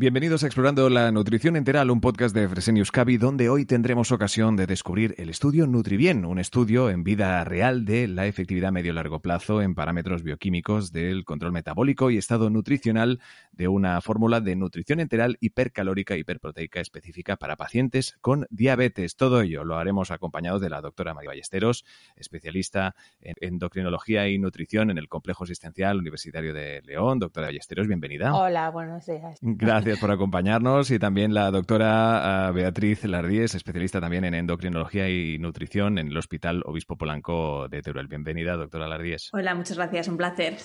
Bienvenidos a Explorando la Nutrición Enteral, un podcast de Fresenius Cavi, donde hoy tendremos ocasión de descubrir el estudio Nutribien, un estudio en vida real de la efectividad medio-largo plazo en parámetros bioquímicos del control metabólico y estado nutricional de una fórmula de nutrición enteral hipercalórica hiperproteica específica para pacientes con diabetes. Todo ello lo haremos acompañados de la doctora María Ballesteros, especialista en endocrinología y nutrición en el Complejo Asistencial Universitario de León. Doctora Ballesteros, bienvenida. Hola, buenos días. Gracias por acompañarnos y también la doctora uh, Beatriz Lardíez, especialista también en endocrinología y nutrición en el Hospital Obispo Polanco de Teruel. Bienvenida, doctora Lardíez. Hola, muchas gracias, un placer.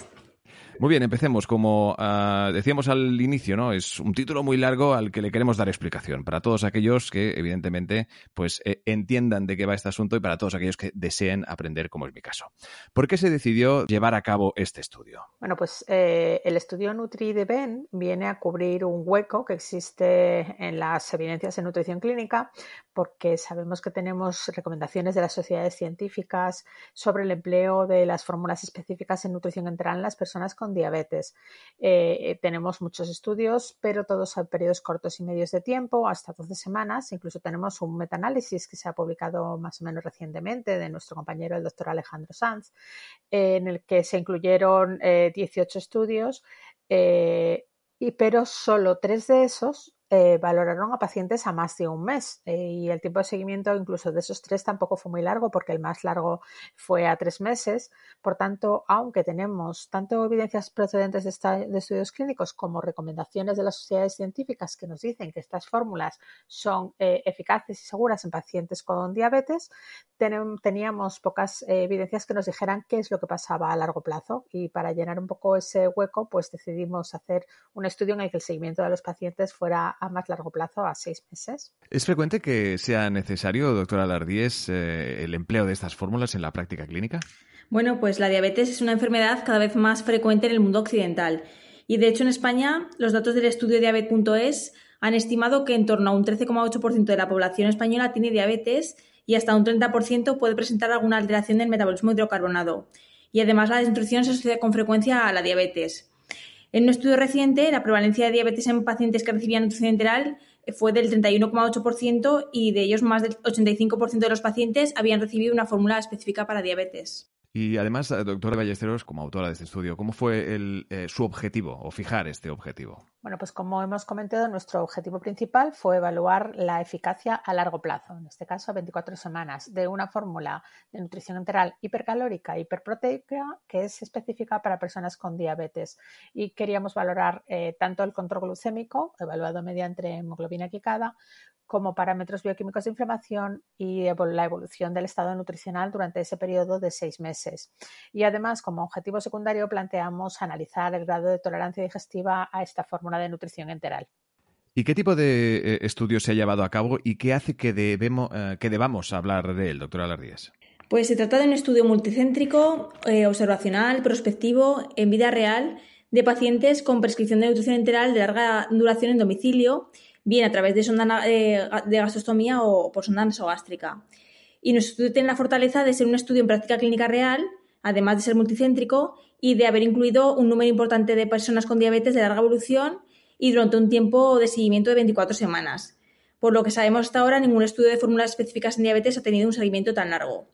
Muy bien, empecemos. Como uh, decíamos al inicio, ¿no? Es un título muy largo al que le queremos dar explicación para todos aquellos que, evidentemente, pues eh, entiendan de qué va este asunto y para todos aquellos que deseen aprender, como es mi caso. ¿Por qué se decidió llevar a cabo este estudio? Bueno, pues eh, el estudio Nutri de Ben viene a cubrir un hueco que existe en las evidencias en nutrición clínica porque sabemos que tenemos recomendaciones de las sociedades científicas sobre el empleo de las fórmulas específicas en nutrición enteral en las personas con diabetes. Eh, tenemos muchos estudios, pero todos a periodos cortos y medios de tiempo, hasta 12 semanas. Incluso tenemos un metaanálisis que se ha publicado más o menos recientemente de nuestro compañero, el doctor Alejandro Sanz, eh, en el que se incluyeron eh, 18 estudios, eh, y, pero solo tres de esos eh, valoraron a pacientes a más de un mes eh, y el tiempo de seguimiento incluso de esos tres tampoco fue muy largo porque el más largo fue a tres meses. Por tanto, aunque tenemos tanto evidencias procedentes de, estudios clínicos como recomendaciones de las sociedades científicas que nos dicen que estas fórmulas son eh, eficaces y seguras en pacientes con diabetes, ten, teníamos pocas evidencias que nos dijeran qué es lo que pasaba a largo plazo y para llenar un poco ese hueco, pues decidimos hacer un estudio en el que el seguimiento de los pacientes fuera a más largo plazo, a seis meses. ¿Es frecuente que sea necesario, doctora Lardíez, eh, el empleo de estas fórmulas en la práctica clínica? Bueno, pues la diabetes es una enfermedad cada vez más frecuente en el mundo occidental. Y de hecho en España los datos del estudio diabet.es han estimado que en torno a un 13,8% de la población española tiene diabetes y hasta un 30% puede presentar alguna alteración del metabolismo hidrocarbonado. Y además la desnutrición se asocia con frecuencia a la diabetes. En un estudio reciente, la prevalencia de diabetes en pacientes que recibían nutrición enteral fue del 31,8% y de ellos más del 85% de los pacientes habían recibido una fórmula específica para diabetes. Y además, doctora Ballesteros, como autora de este estudio, ¿cómo fue eh, su objetivo o fijar este objetivo? Bueno, pues como hemos comentado, nuestro objetivo principal fue evaluar la eficacia a largo plazo, en este caso a 24 semanas, de una fórmula de nutrición enteral hipercalórica, hiperproteica, que es específica para personas con diabetes. Y queríamos valorar eh, tanto el control glucémico, evaluado mediante hemoglobina glicada, como parámetros bioquímicos de inflamación y la evolución del estado nutricional durante ese periodo de seis meses. Y además, como objetivo secundario, planteamos analizar el grado de tolerancia digestiva a esta fórmula de nutrición enteral. ¿Y qué tipo de eh, estudio se ha llevado a cabo y qué hace que, debemos, eh, que debamos hablar de él, doctora Lardíez? Pues se trata de un estudio multicéntrico, eh, observacional, prospectivo, en vida real, de pacientes con prescripción de nutrición enteral de larga duración en domicilio bien a través de sonda de, de gastrostomía o por sonda nasogástrica. Y nuestro estudio tiene la fortaleza de ser un estudio en práctica clínica real, además de ser multicéntrico y de haber incluido un número importante de personas con diabetes de larga evolución y durante un tiempo de seguimiento de 24 semanas. Por lo que sabemos hasta ahora, ningún estudio de fórmulas específicas en diabetes ha tenido un seguimiento tan largo.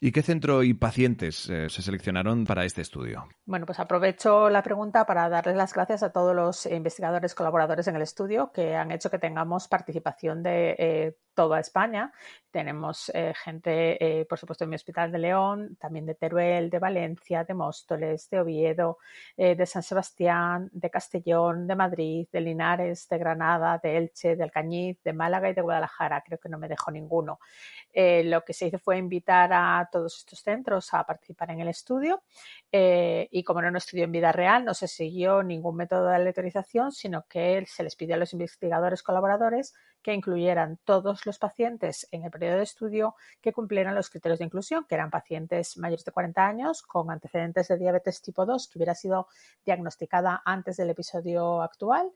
¿Y qué centro y pacientes eh, se seleccionaron para este estudio? Bueno, pues aprovecho la pregunta para darles las gracias a todos los investigadores colaboradores en el estudio que han hecho que tengamos participación de eh, toda España. Tenemos eh, gente, eh, por supuesto, en mi Hospital de León, también de Teruel, de Valencia, de Móstoles, de Oviedo, eh, de San Sebastián, de Castellón, de Madrid, de Linares, de Granada, de Elche, de Alcañiz, de Málaga y de Guadalajara. Creo que no me dejo ninguno. lo que se hizo fue invitar a todos estos centros a participar en el estudio Eh, y como era un estudio en vida real, no se siguió ningún método de aleatorización, sino que se les pidió a los investigadores colaboradores que incluyeran todos los pacientes en el periodo de estudio que cumplieran los criterios de inclusión, que eran pacientes mayores de 40 años con antecedentes de diabetes tipo 2 que hubiera sido diagnosticada antes del episodio actual,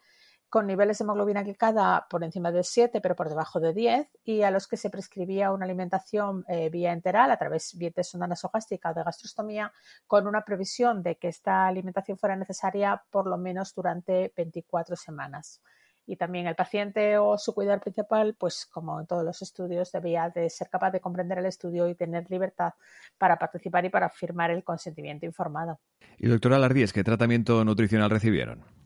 con niveles de hemoglobina glicada por encima de 7 pero por debajo de 10 y a los que se prescribía una alimentación eh, vía enteral a través de sonda nasogástrica o de gastrostomía con una previsión de que esta alimentación fuera necesaria por lo menos durante 24 semanas. Y también el paciente o su cuidador principal, pues como en todos los estudios, debía de ser capaz de comprender el estudio y tener libertad para participar y para firmar el consentimiento informado. Y doctora Lardíez, ¿qué tratamiento nutricional recibieron?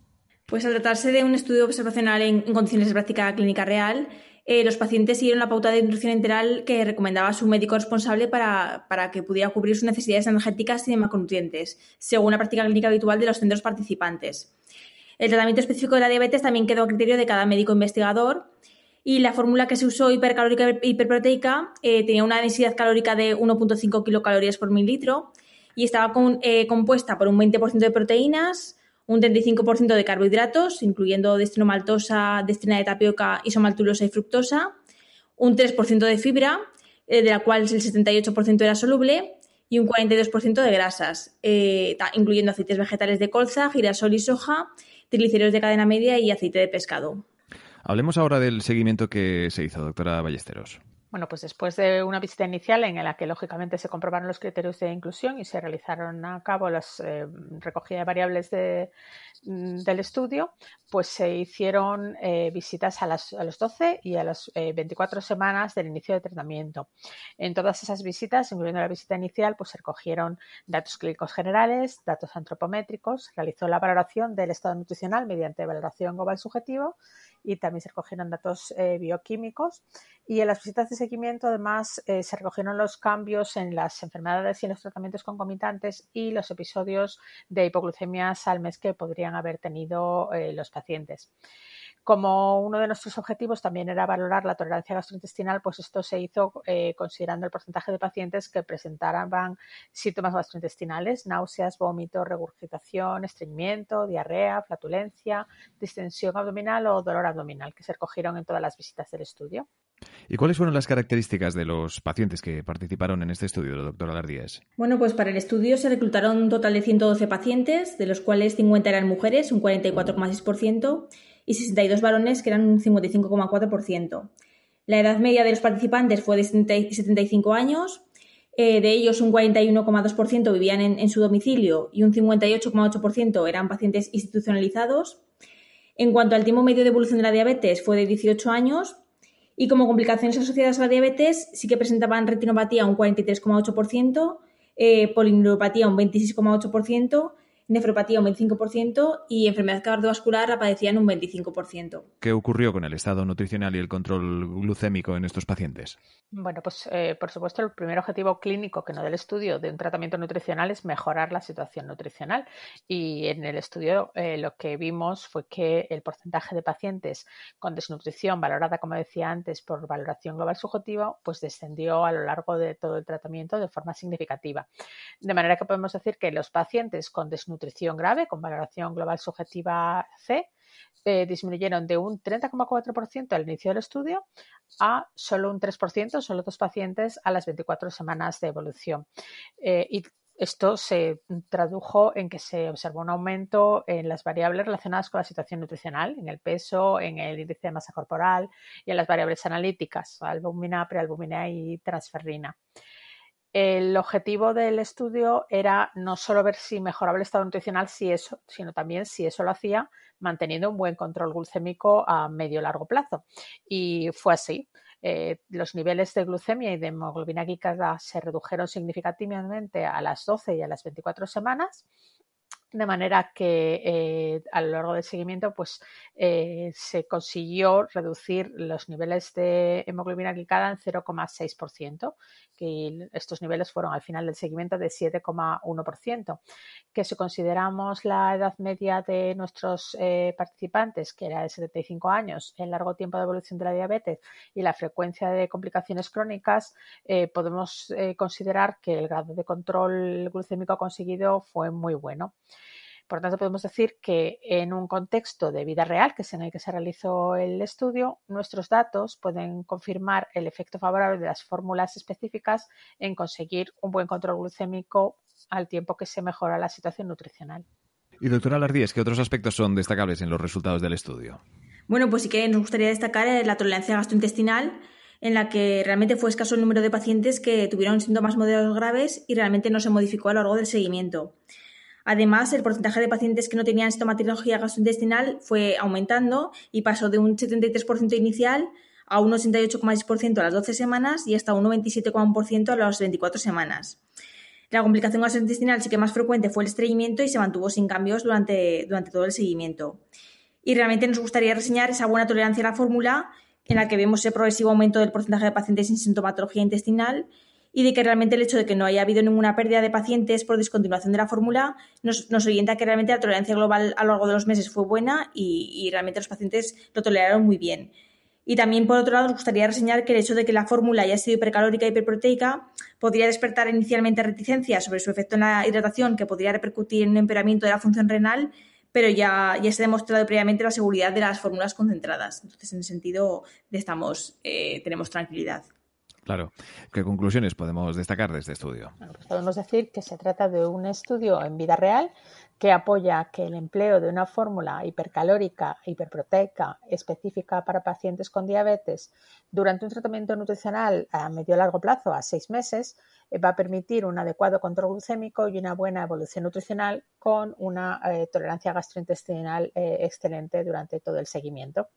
Pues al tratarse de un estudio observacional en, condiciones de práctica clínica real, eh, los pacientes siguieron la pauta de nutrición enteral que recomendaba su médico responsable para, que pudiera cubrir sus necesidades energéticas y de macronutrientes, según la práctica clínica habitual de los centros participantes. El tratamiento específico de la diabetes también quedó a criterio de cada médico investigador y la fórmula que se usó hipercalórica e hiperproteica eh, tenía una densidad calórica de 1.5 kilocalorías por mililitro y estaba eh, compuesta por un 20% de proteínas, un 35% de carbohidratos, incluyendo destinomaltosa, destrina de tapioca, isomaltulosa y fructosa, un 3% de fibra, eh, de la cual el 78% era soluble, y un 42% de grasas, eh, incluyendo aceites vegetales de colza, girasol y soja, triglicéridos de cadena media y aceite de pescado. Hablemos ahora del seguimiento que se hizo, doctora Ballesteros. Bueno, pues después de una visita inicial en la que lógicamente se comprobaron los criterios de inclusión y se realizaron a cabo las eh, recogida de variables mm, del estudio, pues se hicieron eh, visitas a, las, a, los 12 y a las 24 eh, semanas del inicio de tratamiento. En todas esas visitas, incluyendo la visita inicial, pues se recogieron datos clínicos generales, datos antropométricos, realizó la valoración del estado nutricional mediante valoración global subjetivo y también se recogieron datos eh, bioquímicos. Y en las visitas de seguimiento, además, eh, se recogieron los cambios en las enfermedades y en los tratamientos concomitantes y los episodios de hipoglucemias al mes que podrían haber tenido eh, los pacientes. Como uno de nuestros objetivos también era valorar la tolerancia gastrointestinal, pues esto se hizo eh, considerando el porcentaje de pacientes que presentaban síntomas gastrointestinales, náuseas, vómito, regurgitación, estreñimiento, diarrea, flatulencia, distensión abdominal o dolor abdominal, que se recogieron en todas las visitas del estudio. ¿Y cuáles fueron las características de los pacientes que participaron en este estudio, doctora Lardíez? Bueno, pues para el estudio se reclutaron un total de 112 pacientes, de los cuales 50 eran mujeres, un 44,6%, y 62 varones, que eran un 55,4%. La edad media de los participantes fue de 75 años, eh, de ellos un 41,2% vivían en, su domicilio y un 58,8% eran pacientes institucionalizados. En cuanto al tiempo medio de evolución de la diabetes, fue de 18 años y como complicaciones asociadas a la diabetes sí que presentaban retinopatía un 43,8%, eh, polineuropatía un 26,8%, nefropatía un 25% y enfermedad cardiovascular aparecían un 25%. ¿Qué ocurrió con el estado nutricional y el control glucémico en estos pacientes? Bueno, pues eh, por supuesto el primer objetivo clínico que no del estudio de un tratamiento nutricional es mejorar la situación nutricional y en el estudio eh, lo que vimos fue que el porcentaje de pacientes con desnutrición valorada, como decía antes, por valoración global subjetiva, pues descendió a lo largo de todo el tratamiento de forma significativa. De manera que podemos decir que los pacientes con desnutrición nutrición grave con valoración global subjetiva C eh, disminuyeron de un 30,4% al inicio del estudio a solo un 3%, solo dos pacientes a las 24 semanas de evolución. Eh, y esto se tradujo en que se observó un aumento en las variables relacionadas con la situación nutricional, en el peso, en el índice de masa corporal y en las variables analíticas, albumina, prealbumina y transferrina. El objetivo del estudio era no solo ver si mejoraba el estado nutricional, si eso, sino también si eso lo hacía manteniendo un buen control glucémico a medio largo plazo. Y fue así. Eh, los niveles de glucemia y de hemoglobina glicada se redujeron significativamente a las 12 y a las 24 semanas de manera que eh, a lo largo del seguimiento pues, eh, se consiguió reducir los niveles de hemoglobina glicada en 0,6%, que estos niveles fueron al final del seguimiento de 7,1%, que si consideramos la edad media de nuestros eh, participantes, que era de 75 años, el largo tiempo de evolución de la diabetes y la frecuencia de complicaciones crónicas, podemos considerar que el grado de control glucémico conseguido fue muy bueno. Por tanto, podemos decir que en un contexto de vida real, que es en el que se realizó el estudio, nuestros datos pueden confirmar el efecto favorable de las fórmulas específicas en conseguir un buen control glucémico al tiempo que se mejora la situación nutricional. Y doctora Lardíez, ¿qué otros aspectos son destacables en los resultados del estudio? Bueno, pues sí que nos gustaría destacar la tolerancia gastrointestinal, en la que realmente fue escaso el número de pacientes que tuvieron síntomas moderados graves y realmente no se modificó a lo largo del seguimiento. Además, el porcentaje de pacientes que no tenían sintomatología gastrointestinal fue aumentando y pasó de un 73% inicial a un 88,6% a las 12 semanas y hasta un 97,1% a las 24 semanas. La complicación gastrointestinal sí que más frecuente fue el estreñimiento y se mantuvo sin cambios durante, durante todo el seguimiento. Y realmente nos gustaría reseñar esa buena tolerancia a la fórmula en la que vemos ese progresivo aumento del porcentaje de pacientes sin sintomatología intestinal y de que realmente el hecho de que no haya habido ninguna pérdida de pacientes por discontinuación de la fórmula nos, orienta a que realmente la tolerancia global a lo largo de los meses fue buena y, realmente los pacientes lo toleraron muy bien. Y también, por otro lado, nos gustaría reseñar que el hecho de que la fórmula haya sido hipercalórica y hiperproteica podría despertar inicialmente reticencia sobre su efecto en la hidratación, que podría repercutir en un empeoramiento de la función renal, pero ya, ya se ha demostrado previamente la seguridad de las fórmulas concentradas. Entonces, en ese sentido, estamos, eh, tenemos tranquilidad. Claro. ¿Qué conclusiones podemos destacar de este estudio? Pues podemos decir que se trata de un estudio en vida real que apoya que el empleo de una fórmula hipercalórica, hiperproteica, específica para pacientes con diabetes durante un tratamiento nutricional a medio largo plazo, a seis meses, eh, va a permitir un adecuado control glucémico y una buena evolución nutricional con una eh, tolerancia gastrointestinal eh, excelente durante todo el seguimiento.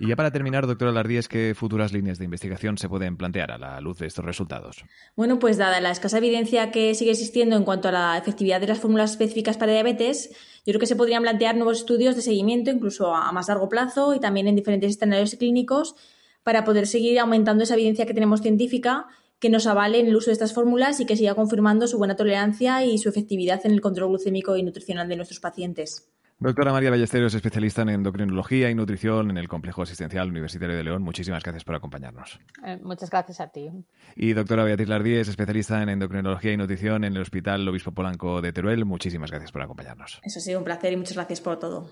Y ya para terminar, doctora Lardíez, ¿qué futuras líneas de investigación se pueden plantear a la luz de estos resultados? Bueno, pues dada la escasa evidencia que sigue existiendo en cuanto a la efectividad de las fórmulas específicas para diabetes, yo creo que se podrían plantear nuevos estudios de seguimiento, incluso a más largo plazo y también en diferentes escenarios clínicos, para poder seguir aumentando esa evidencia que tenemos científica que nos avale en el uso de estas fórmulas y que siga confirmando su buena tolerancia y su efectividad en el control glucémico y nutricional de nuestros pacientes. Doctora María Ballesteros, especialista en endocrinología y nutrición en el Complejo Asistencial Universitario de León, muchísimas gracias por acompañarnos. Eh, muchas gracias a ti. Y doctora Beatriz Lardíez, especialista en endocrinología y nutrición en el Hospital Obispo Polanco de Teruel, muchísimas gracias por acompañarnos. Eso ha sido un placer y muchas gracias por todo.